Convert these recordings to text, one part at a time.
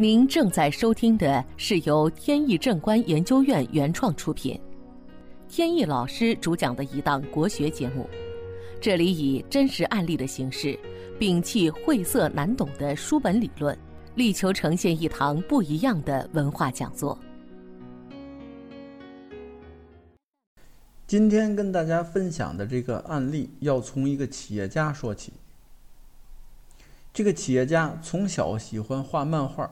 您正在收听的是由天意正观研究院原创出品，天意老师主讲的一档国学节目。这里以真实案例的形式，摒弃晦涩难懂的书本理论，力求呈现一堂不一样的文化讲座。今天跟大家分享的这个案例，要从一个企业家说起。这个企业家从小喜欢画漫画，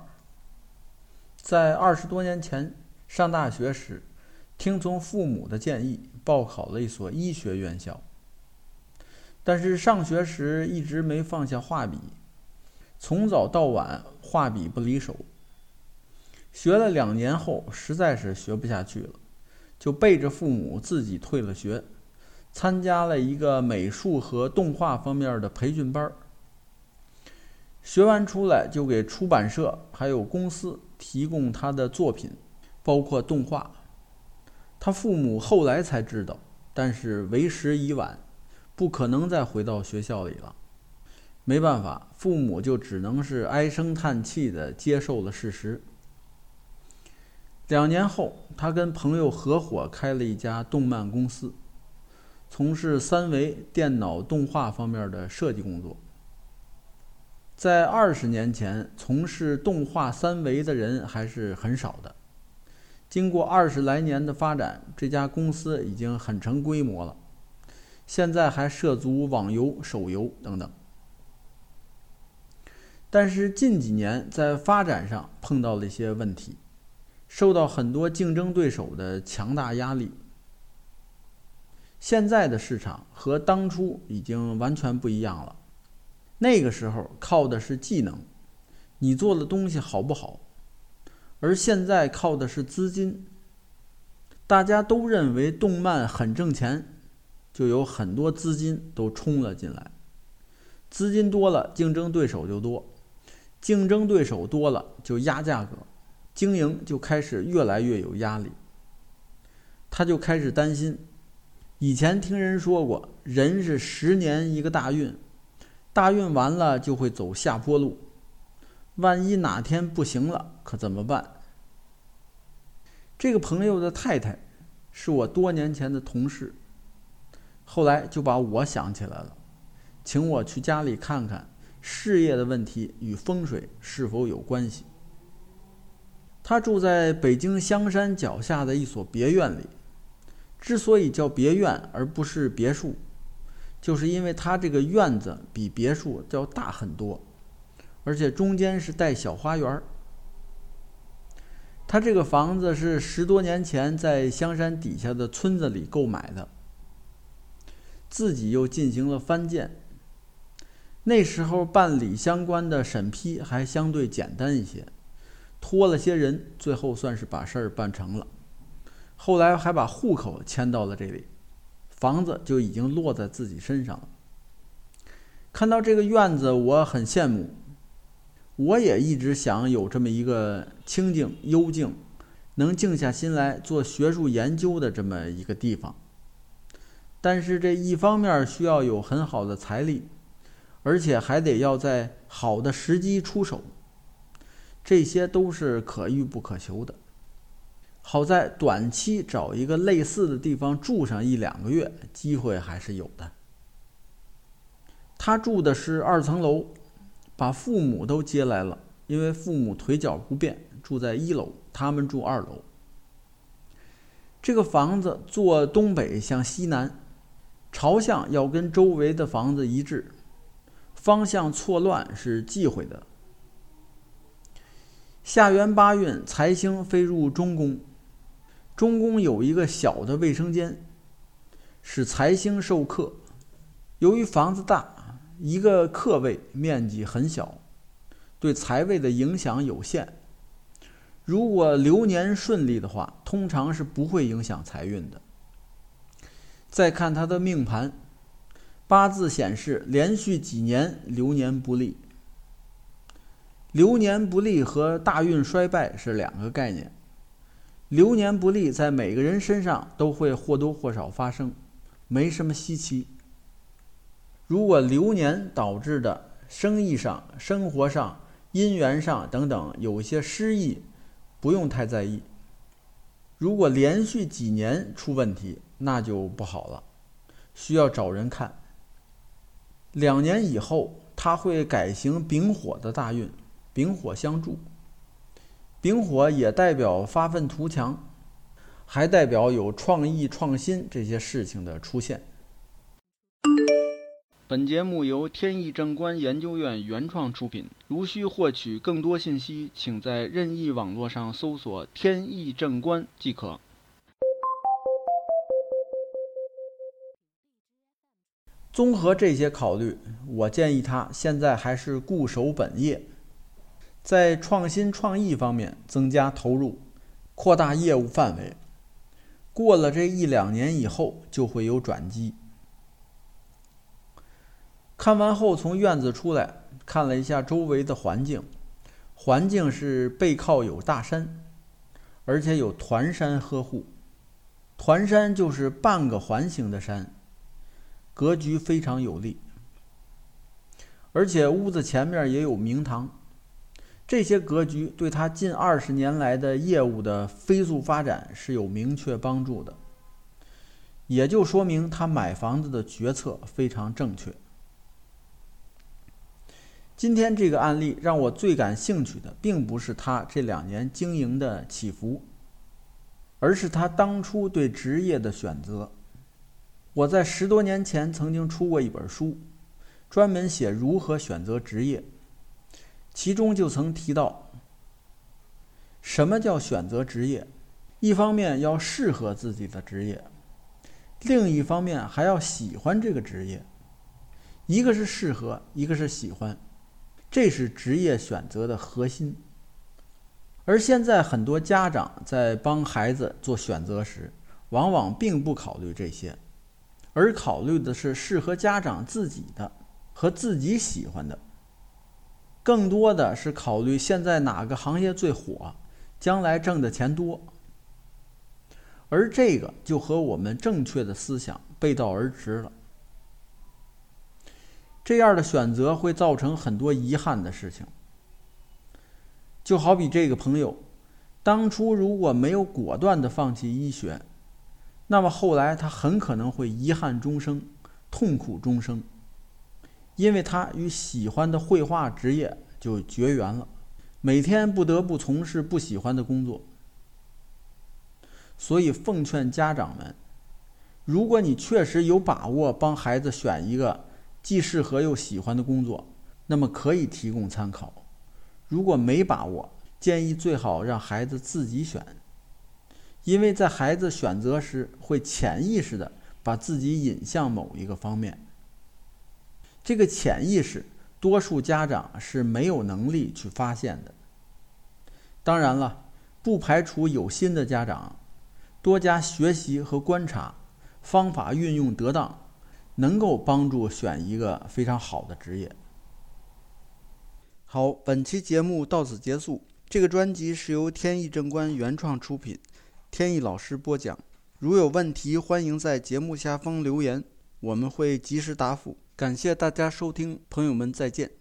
在二十多年前上大学时，听从父母的建议，报考了一所医学院校。但是上学时一直没放下画笔，从早到晚画笔不离手。学了两年后，实在是学不下去了，就背着父母自己退了学，参加了一个美术和动画方面的培训班儿。学完出来就给出版社还有公司提供他的作品，包括动画。他父母后来才知道，但是为时已晚，不可能再回到学校里了。没办法，父母就只能是唉声叹气地接受了事实。两年后，他跟朋友合伙开了一家动漫公司，从事三维电脑动画方面的设计工作。在二十年前，从事动画三维的人还是很少的。经过二十来年的发展，这家公司已经很成规模了。现在还涉足网游、手游等等。但是近几年在发展上碰到了一些问题，受到很多竞争对手的强大压力。现在的市场和当初已经完全不一样了。那个时候靠的是技能，你做的东西好不好？而现在靠的是资金。大家都认为动漫很挣钱，就有很多资金都冲了进来。资金多了，竞争对手就多；竞争对手多了，就压价格，经营就开始越来越有压力。他就开始担心，以前听人说过，人是十年一个大运。大运完了就会走下坡路，万一哪天不行了，可怎么办？这个朋友的太太是我多年前的同事，后来就把我想起来了，请我去家里看看事业的问题与风水是否有关系。他住在北京香山脚下的一所别院里，之所以叫别院而不是别墅。就是因为他这个院子比别墅要大很多，而且中间是带小花园儿他这个房子是十多年前在香山底下的村子里购买的，自己又进行了翻建。那时候办理相关的审批还相对简单一些，托了些人，最后算是把事儿办成了。后来还把户口迁到了这里。房子就已经落在自己身上了。看到这个院子，我很羡慕。我也一直想有这么一个清静、幽静，能静下心来做学术研究的这么一个地方。但是这一方面需要有很好的财力，而且还得要在好的时机出手，这些都是可遇不可求的。好在短期找一个类似的地方住上一两个月，机会还是有的。他住的是二层楼，把父母都接来了，因为父母腿脚不便，住在一楼，他们住二楼。这个房子坐东北向西南，朝向要跟周围的房子一致，方向错乱是忌讳的。下元八运财星飞入中宫。中宫有一个小的卫生间，使财星受克。由于房子大，一个客位面积很小，对财位的影响有限。如果流年顺利的话，通常是不会影响财运的。再看他的命盘，八字显示连续几年流年不利。流年不利和大运衰败是两个概念。流年不利，在每个人身上都会或多或少发生，没什么稀奇。如果流年导致的生意上、生活上姻缘上等等有些失意，不用太在意。如果连续几年出问题，那就不好了，需要找人看。两年以后，他会改行丙火的大运，丙火相助。丙火也代表发愤图强，还代表有创意创新这些事情的出现。本节目由天意正观研究院原创出品。如需获取更多信息，请在任意网络上搜索“天意正观”即可。综合这些考虑，我建议他现在还是固守本业。在创新创意方面增加投入，扩大业务范围。过了这一两年以后，就会有转机。看完后，从院子出来，看了一下周围的环境，环境是背靠有大山，而且有团山呵护。团山就是半个环形的山，格局非常有利，而且屋子前面也有明堂。这些格局对他近二十年来的业务的飞速发展是有明确帮助的，也就说明他买房子的决策非常正确。今天这个案例让我最感兴趣的，并不是他这两年经营的起伏，而是他当初对职业的选择。我在十多年前曾经出过一本书，专门写如何选择职业。其中就曾提到，什么叫选择职业？一方面要适合自己的职业，另一方面还要喜欢这个职业。一个是适合，一个是喜欢，这是职业选择的核心。而现在很多家长在帮孩子做选择时，往往并不考虑这些，而考虑的是适合家长自己的和自己喜欢的。更多的是考虑现在哪个行业最火，将来挣的钱多，而这个就和我们正确的思想背道而驰了。这样的选择会造成很多遗憾的事情，就好比这个朋友，当初如果没有果断的放弃医学，那么后来他很可能会遗憾终生，痛苦终生。因为他与喜欢的绘画职业就绝缘了，每天不得不从事不喜欢的工作。所以奉劝家长们，如果你确实有把握帮孩子选一个既适合又喜欢的工作，那么可以提供参考；如果没把握，建议最好让孩子自己选，因为在孩子选择时会潜意识的把自己引向某一个方面。这个潜意识，多数家长是没有能力去发现的。当然了，不排除有心的家长，多加学习和观察，方法运用得当，能够帮助选一个非常好的职业。好，本期节目到此结束。这个专辑是由天意正观原创出品，天意老师播讲。如有问题，欢迎在节目下方留言，我们会及时答复。感谢大家收听，朋友们再见。